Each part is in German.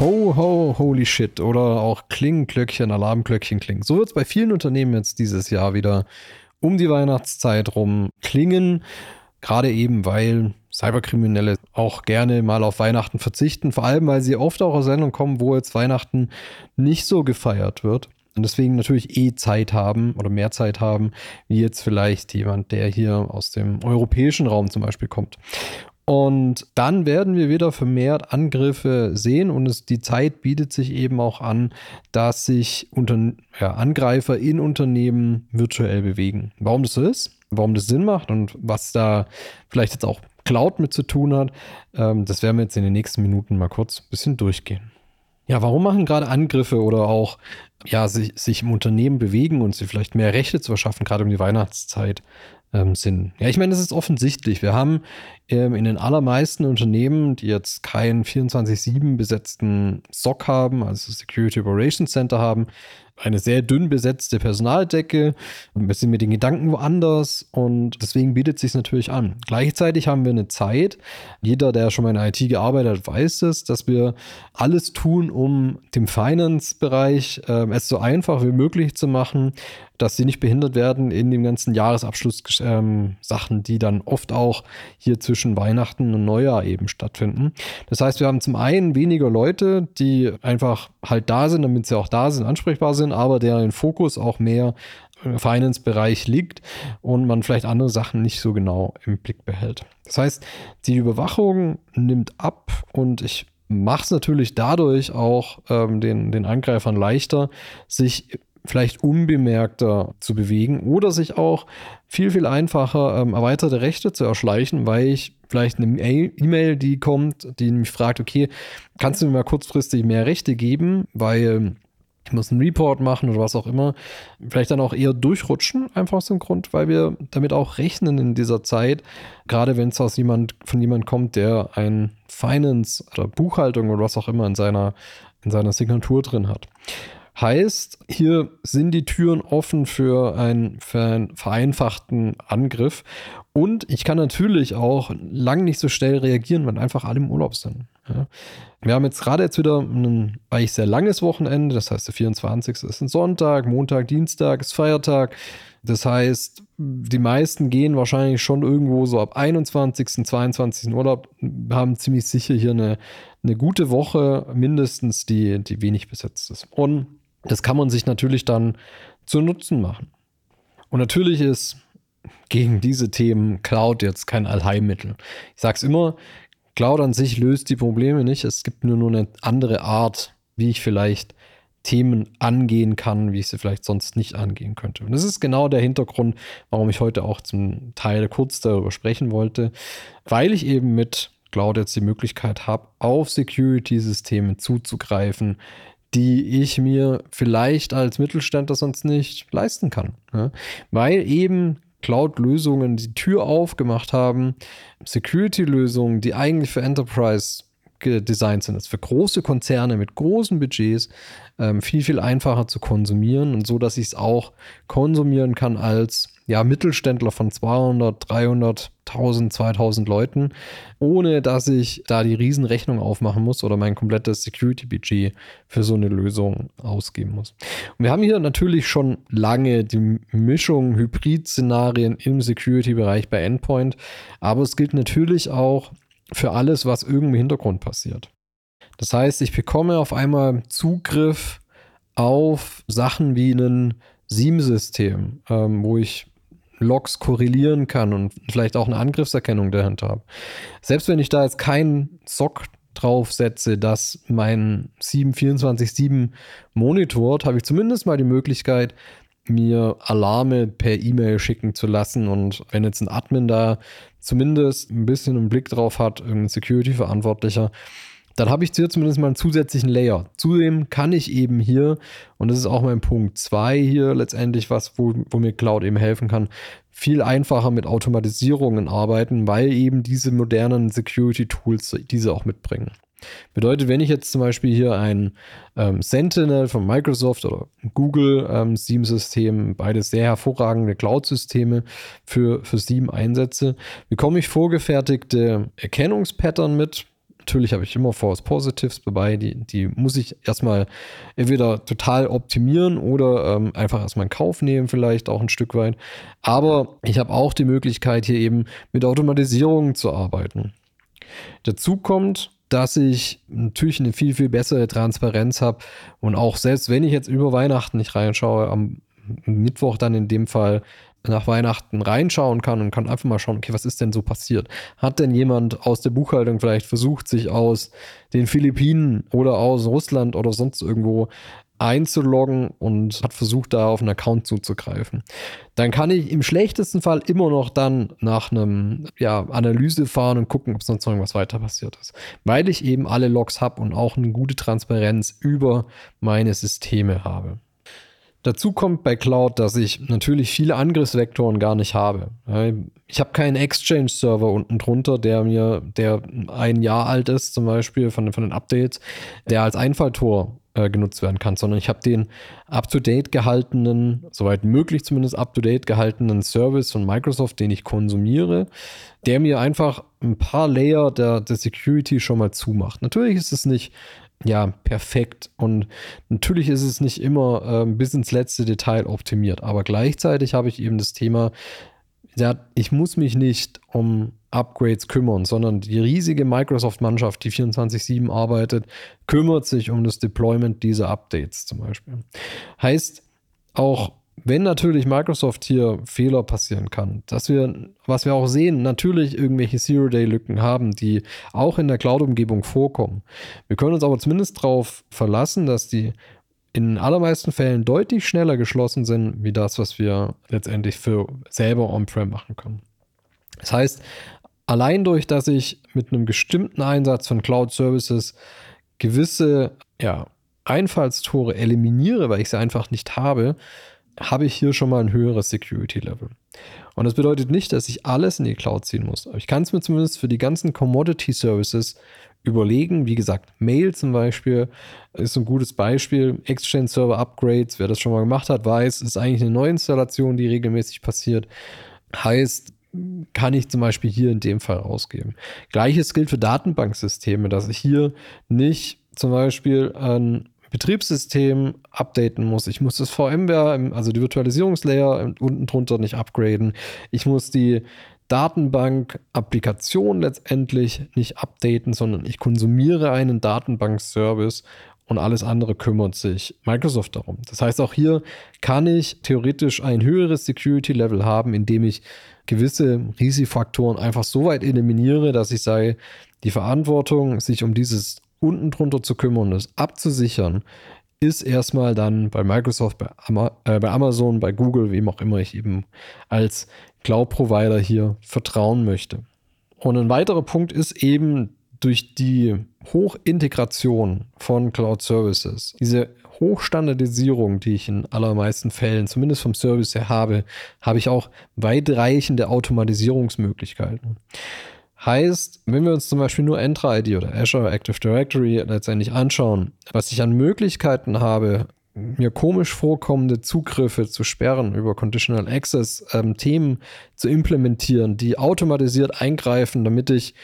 Ho, ho, holy shit. Oder auch Klingenglöckchen, Alarmglöckchen klingen. So wird es bei vielen Unternehmen jetzt dieses Jahr wieder um die Weihnachtszeit rum klingen. Gerade eben, weil Cyberkriminelle auch gerne mal auf Weihnachten verzichten. Vor allem, weil sie oft auch aus Sendungen kommen, wo jetzt Weihnachten nicht so gefeiert wird. Und deswegen natürlich eh Zeit haben oder mehr Zeit haben, wie jetzt vielleicht jemand, der hier aus dem europäischen Raum zum Beispiel kommt. Und dann werden wir wieder vermehrt Angriffe sehen und es, die Zeit bietet sich eben auch an, dass sich unter, ja, Angreifer in Unternehmen virtuell bewegen. Warum das so ist, warum das Sinn macht und was da vielleicht jetzt auch Cloud mit zu tun hat, ähm, das werden wir jetzt in den nächsten Minuten mal kurz ein bisschen durchgehen. Ja, warum machen gerade Angriffe oder auch ja, sich, sich im Unternehmen bewegen und sie vielleicht mehr Rechte zu verschaffen, gerade um die Weihnachtszeit, ähm, Sinn? Ja, ich meine, das ist offensichtlich. Wir haben ähm, in den allermeisten Unternehmen, die jetzt keinen 24-7 besetzten SOC haben, also Security Operations Center haben, eine sehr dünn besetzte Personaldecke. Wir sind mit den Gedanken woanders und deswegen bietet es sich natürlich an. Gleichzeitig haben wir eine Zeit, jeder, der schon mal in IT gearbeitet hat, weiß es, dass wir alles tun, um dem Finance-Bereich äh, es so einfach wie möglich zu machen, dass sie nicht behindert werden in dem ganzen Jahresabschluss-Sachen, ähm, die dann oft auch hier zwischen Weihnachten und Neujahr eben stattfinden. Das heißt, wir haben zum einen weniger Leute, die einfach halt da sind, damit sie auch da sind, ansprechbar sind, aber deren Fokus auch mehr im Finance-Bereich liegt und man vielleicht andere Sachen nicht so genau im Blick behält. Das heißt, die Überwachung nimmt ab und ich mache es natürlich dadurch auch ähm, den, den Angreifern leichter, sich vielleicht unbemerkter zu bewegen oder sich auch viel, viel einfacher ähm, erweiterte Rechte zu erschleichen, weil ich vielleicht eine E-Mail, die kommt, die mich fragt, okay, kannst du mir mal kurzfristig mehr Rechte geben, weil ich muss einen Report machen oder was auch immer, vielleicht dann auch eher durchrutschen, einfach aus dem Grund, weil wir damit auch rechnen in dieser Zeit, gerade wenn es aus jemand, von jemand kommt, der ein Finance oder Buchhaltung oder was auch immer in seiner, in seiner Signatur drin hat. Heißt, hier sind die Türen offen für, ein, für einen vereinfachten Angriff. Und ich kann natürlich auch lang nicht so schnell reagieren, weil einfach alle im Urlaub sind. Ja. Wir haben jetzt gerade jetzt wieder ein eigentlich sehr langes Wochenende. Das heißt, der 24. ist ein Sonntag, Montag, Dienstag ist Feiertag. Das heißt, die meisten gehen wahrscheinlich schon irgendwo so ab 21., 22. Urlaub, haben ziemlich sicher hier eine, eine gute Woche mindestens, die, die wenig besetzt ist. Und das kann man sich natürlich dann zu Nutzen machen. Und natürlich ist gegen diese Themen Cloud jetzt kein Allheilmittel. Ich sage es immer, Cloud an sich löst die Probleme nicht. Es gibt nur, nur eine andere Art, wie ich vielleicht Themen angehen kann, wie ich sie vielleicht sonst nicht angehen könnte. Und das ist genau der Hintergrund, warum ich heute auch zum Teil kurz darüber sprechen wollte, weil ich eben mit Cloud jetzt die Möglichkeit habe, auf Security-Systeme zuzugreifen, die ich mir vielleicht als Mittelständler sonst nicht leisten kann. Ja? Weil eben Cloud-Lösungen die Tür aufgemacht haben, Security-Lösungen, die eigentlich für Enterprise designt sind, ist für große Konzerne mit großen Budgets ähm, viel, viel einfacher zu konsumieren und so, dass ich es auch konsumieren kann als ja, Mittelständler von 200, 300, 1000, 2000 Leuten, ohne dass ich da die Riesenrechnung aufmachen muss oder mein komplettes Security-Budget für so eine Lösung ausgeben muss. Und wir haben hier natürlich schon lange die Mischung Hybrid-Szenarien im Security-Bereich bei Endpoint, aber es gilt natürlich auch für alles, was irgendwie im Hintergrund passiert. Das heißt, ich bekomme auf einmal Zugriff auf Sachen wie ein SIEM-System, ähm, wo ich Logs korrelieren kann und vielleicht auch eine Angriffserkennung dahinter habe. Selbst wenn ich da jetzt keinen SOC draufsetze, das mein 724-7 monitort, habe ich zumindest mal die Möglichkeit, mir Alarme per E-Mail schicken zu lassen. Und wenn jetzt ein Admin da zumindest ein bisschen einen Blick drauf hat, irgendein Security-Verantwortlicher, dann habe ich hier zumindest mal einen zusätzlichen Layer. Zudem kann ich eben hier, und das ist auch mein Punkt 2 hier letztendlich, was, wo, wo mir Cloud eben helfen kann, viel einfacher mit Automatisierungen arbeiten, weil eben diese modernen Security-Tools diese auch mitbringen. Bedeutet, wenn ich jetzt zum Beispiel hier ein ähm, Sentinel von Microsoft oder Google ähm, SIEM-System, beide sehr hervorragende Cloud-Systeme für, für SIEM einsetze, bekomme ich vorgefertigte Erkennungspattern mit, Natürlich habe ich immer False Positives dabei, die, die muss ich erstmal entweder total optimieren oder ähm, einfach erstmal in Kauf nehmen, vielleicht auch ein Stück weit. Aber ich habe auch die Möglichkeit, hier eben mit Automatisierung zu arbeiten. Dazu kommt, dass ich natürlich eine viel, viel bessere Transparenz habe und auch selbst wenn ich jetzt über Weihnachten nicht reinschaue, am Mittwoch dann in dem Fall nach Weihnachten reinschauen kann und kann einfach mal schauen, okay, was ist denn so passiert? Hat denn jemand aus der Buchhaltung vielleicht versucht, sich aus den Philippinen oder aus Russland oder sonst irgendwo einzuloggen und hat versucht, da auf einen Account zuzugreifen. Dann kann ich im schlechtesten Fall immer noch dann nach einem ja, Analyse fahren und gucken, ob sonst irgendwas weiter passiert ist. Weil ich eben alle Logs habe und auch eine gute Transparenz über meine Systeme habe. Dazu kommt bei Cloud, dass ich natürlich viele Angriffsvektoren gar nicht habe. Ich habe keinen Exchange-Server unten drunter, der mir, der ein Jahr alt ist, zum Beispiel von, von den Updates, der als Einfalltor äh, genutzt werden kann, sondern ich habe den up-to-date gehaltenen, soweit möglich zumindest up-to-date gehaltenen Service von Microsoft, den ich konsumiere, der mir einfach ein paar Layer der, der Security schon mal zumacht. Natürlich ist es nicht ja, perfekt. Und natürlich ist es nicht immer äh, bis ins letzte Detail optimiert, aber gleichzeitig habe ich eben das Thema, ja, ich muss mich nicht um Upgrades kümmern, sondern die riesige Microsoft-Mannschaft, die 24-7 arbeitet, kümmert sich um das Deployment dieser Updates zum Beispiel. Heißt, auch wenn natürlich Microsoft hier Fehler passieren kann, dass wir, was wir auch sehen, natürlich irgendwelche Zero-Day-Lücken haben, die auch in der Cloud-Umgebung vorkommen. Wir können uns aber zumindest darauf verlassen, dass die in allermeisten Fällen deutlich schneller geschlossen sind, wie das, was wir letztendlich für selber on-prem machen können. Das heißt, allein durch, dass ich mit einem bestimmten Einsatz von Cloud-Services gewisse ja, Einfallstore eliminiere, weil ich sie einfach nicht habe, habe ich hier schon mal ein höheres Security-Level. Und das bedeutet nicht, dass ich alles in die Cloud ziehen muss. Aber ich kann es mir zumindest für die ganzen Commodity-Services überlegen. Wie gesagt, Mail zum Beispiel ist ein gutes Beispiel. Exchange Server Upgrades, wer das schon mal gemacht hat, weiß, ist eigentlich eine Neuinstallation, die regelmäßig passiert. Heißt, kann ich zum Beispiel hier in dem Fall ausgeben. Gleiches gilt für Datenbanksysteme, dass ich hier nicht zum Beispiel ein Betriebssystem updaten muss. Ich muss das VMware, also die Virtualisierungslayer unten drunter nicht upgraden. Ich muss die Datenbank-Applikation letztendlich nicht updaten, sondern ich konsumiere einen Datenbank-Service und alles andere kümmert sich Microsoft darum. Das heißt, auch hier kann ich theoretisch ein höheres Security-Level haben, indem ich gewisse Risikofaktoren einfach so weit eliminiere, dass ich sage, die Verantwortung, sich um dieses unten drunter zu kümmern, das abzusichern, ist erstmal dann bei Microsoft, bei, Ama äh, bei Amazon, bei Google, wem auch immer ich eben als Cloud-Provider hier vertrauen möchte. Und ein weiterer Punkt ist eben durch die Hochintegration von Cloud Services, diese Hochstandardisierung, die ich in allermeisten Fällen, zumindest vom Service her habe, habe ich auch weitreichende Automatisierungsmöglichkeiten. Heißt, wenn wir uns zum Beispiel nur Entra ID oder Azure Active Directory letztendlich anschauen, was ich an Möglichkeiten habe, mir komisch vorkommende Zugriffe zu sperren, über Conditional Access ähm, Themen zu implementieren, die automatisiert eingreifen, damit ich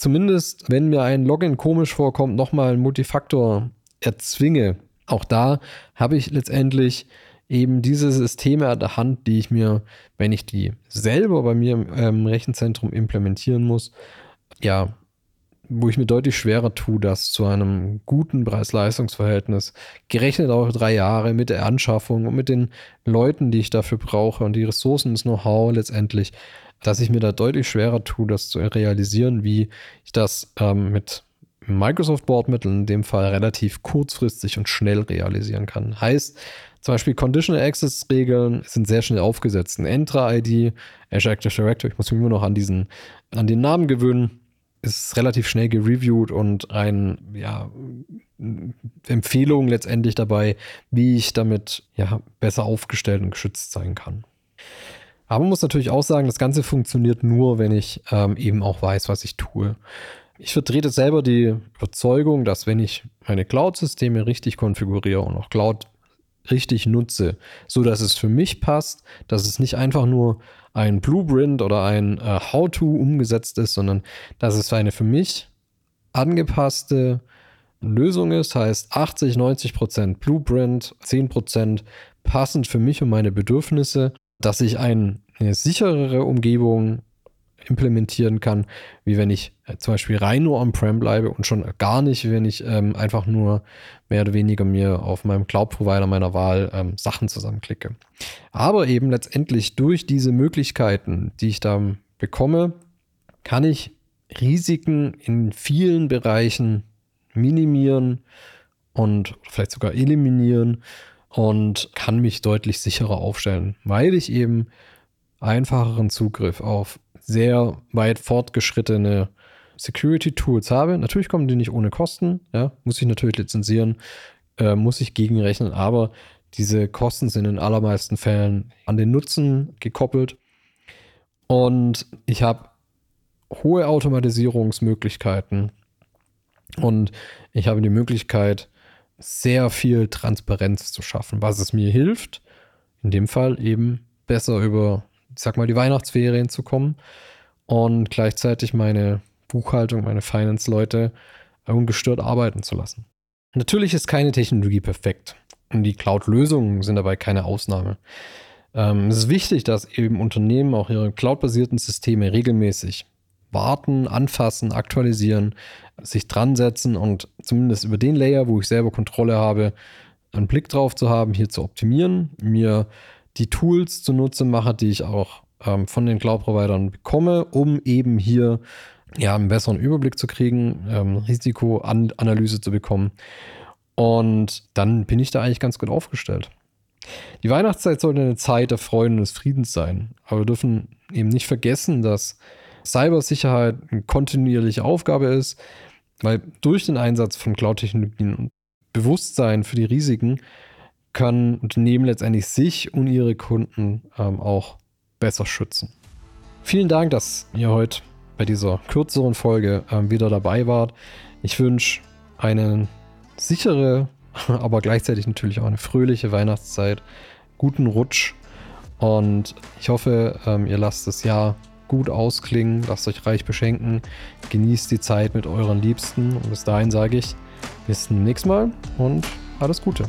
zumindest, wenn mir ein Login komisch vorkommt, nochmal einen Multifaktor erzwinge. Auch da habe ich letztendlich eben diese Systeme an der Hand, die ich mir, wenn ich die selber bei mir im ähm, Rechenzentrum implementieren muss, ja, wo ich mir deutlich schwerer tue, das zu einem guten Preis-Leistungs-Verhältnis, gerechnet auch drei Jahre mit der Anschaffung und mit den Leuten, die ich dafür brauche und die Ressourcen, das Know-how letztendlich, dass ich mir da deutlich schwerer tue, das zu realisieren, wie ich das ähm, mit Microsoft-Bordmitteln in dem Fall relativ kurzfristig und schnell realisieren kann. Heißt, zum Beispiel Conditional Access Regeln sind sehr schnell aufgesetzt. Ein Entra-ID, Azure Active Directory, ich muss mich immer noch an diesen, an den Namen gewöhnen. Ist relativ schnell gereviewt und ein, ja, Empfehlung letztendlich dabei, wie ich damit ja besser aufgestellt und geschützt sein kann. Aber man muss natürlich auch sagen, das Ganze funktioniert nur, wenn ich ähm, eben auch weiß, was ich tue. Ich vertrete selber die Überzeugung, dass wenn ich meine Cloud-Systeme richtig konfiguriere und auch Cloud richtig nutze, so dass es für mich passt, dass es nicht einfach nur ein Blueprint oder ein äh, How-to umgesetzt ist, sondern dass es eine für mich angepasste Lösung ist, heißt 80, 90 Prozent Blueprint, 10 Prozent passend für mich und meine Bedürfnisse, dass ich ein, eine sicherere Umgebung implementieren kann, wie wenn ich äh, zum Beispiel rein nur on-prem bleibe und schon gar nicht, wenn ich ähm, einfach nur mehr oder weniger mir auf meinem Cloud-Provider meiner Wahl ähm, Sachen zusammenklicke. Aber eben letztendlich durch diese Möglichkeiten, die ich da bekomme, kann ich Risiken in vielen Bereichen minimieren und vielleicht sogar eliminieren und kann mich deutlich sicherer aufstellen, weil ich eben einfacheren Zugriff auf sehr weit fortgeschrittene Security Tools habe. Natürlich kommen die nicht ohne Kosten, ja, muss ich natürlich lizenzieren, äh, muss ich gegenrechnen, aber diese Kosten sind in allermeisten Fällen an den Nutzen gekoppelt. Und ich habe hohe Automatisierungsmöglichkeiten und ich habe die Möglichkeit, sehr viel Transparenz zu schaffen, was es mir hilft, in dem Fall eben besser über, sag mal, die Weihnachtsferien zu kommen und gleichzeitig meine Buchhaltung, meine Finance-Leute ungestört arbeiten zu lassen. Natürlich ist keine Technologie perfekt und die Cloud-Lösungen sind dabei keine Ausnahme. Ähm, es ist wichtig, dass eben Unternehmen auch ihre cloud-basierten Systeme regelmäßig warten, anfassen, aktualisieren, sich dran setzen und zumindest über den Layer, wo ich selber Kontrolle habe, einen Blick drauf zu haben, hier zu optimieren, mir die Tools zunutze mache, die ich auch ähm, von den Cloud-Providern bekomme, um eben hier ja, einen besseren Überblick zu kriegen, ähm, Risikoanalyse zu bekommen. Und dann bin ich da eigentlich ganz gut aufgestellt. Die Weihnachtszeit sollte eine Zeit der Freude und des Friedens sein. Aber wir dürfen eben nicht vergessen, dass Cybersicherheit eine kontinuierliche Aufgabe ist, weil durch den Einsatz von Cloud-Technologien und Bewusstsein für die Risiken können Unternehmen letztendlich sich und ihre Kunden ähm, auch besser schützen. Vielen Dank, dass ihr heute bei dieser kürzeren Folge ähm, wieder dabei wart. Ich wünsche eine sichere, aber gleichzeitig natürlich auch eine fröhliche Weihnachtszeit, guten Rutsch und ich hoffe, ähm, ihr lasst das Jahr gut ausklingen, lasst euch reich beschenken, genießt die Zeit mit euren Liebsten und bis dahin sage ich bis zum nächsten Mal und alles Gute.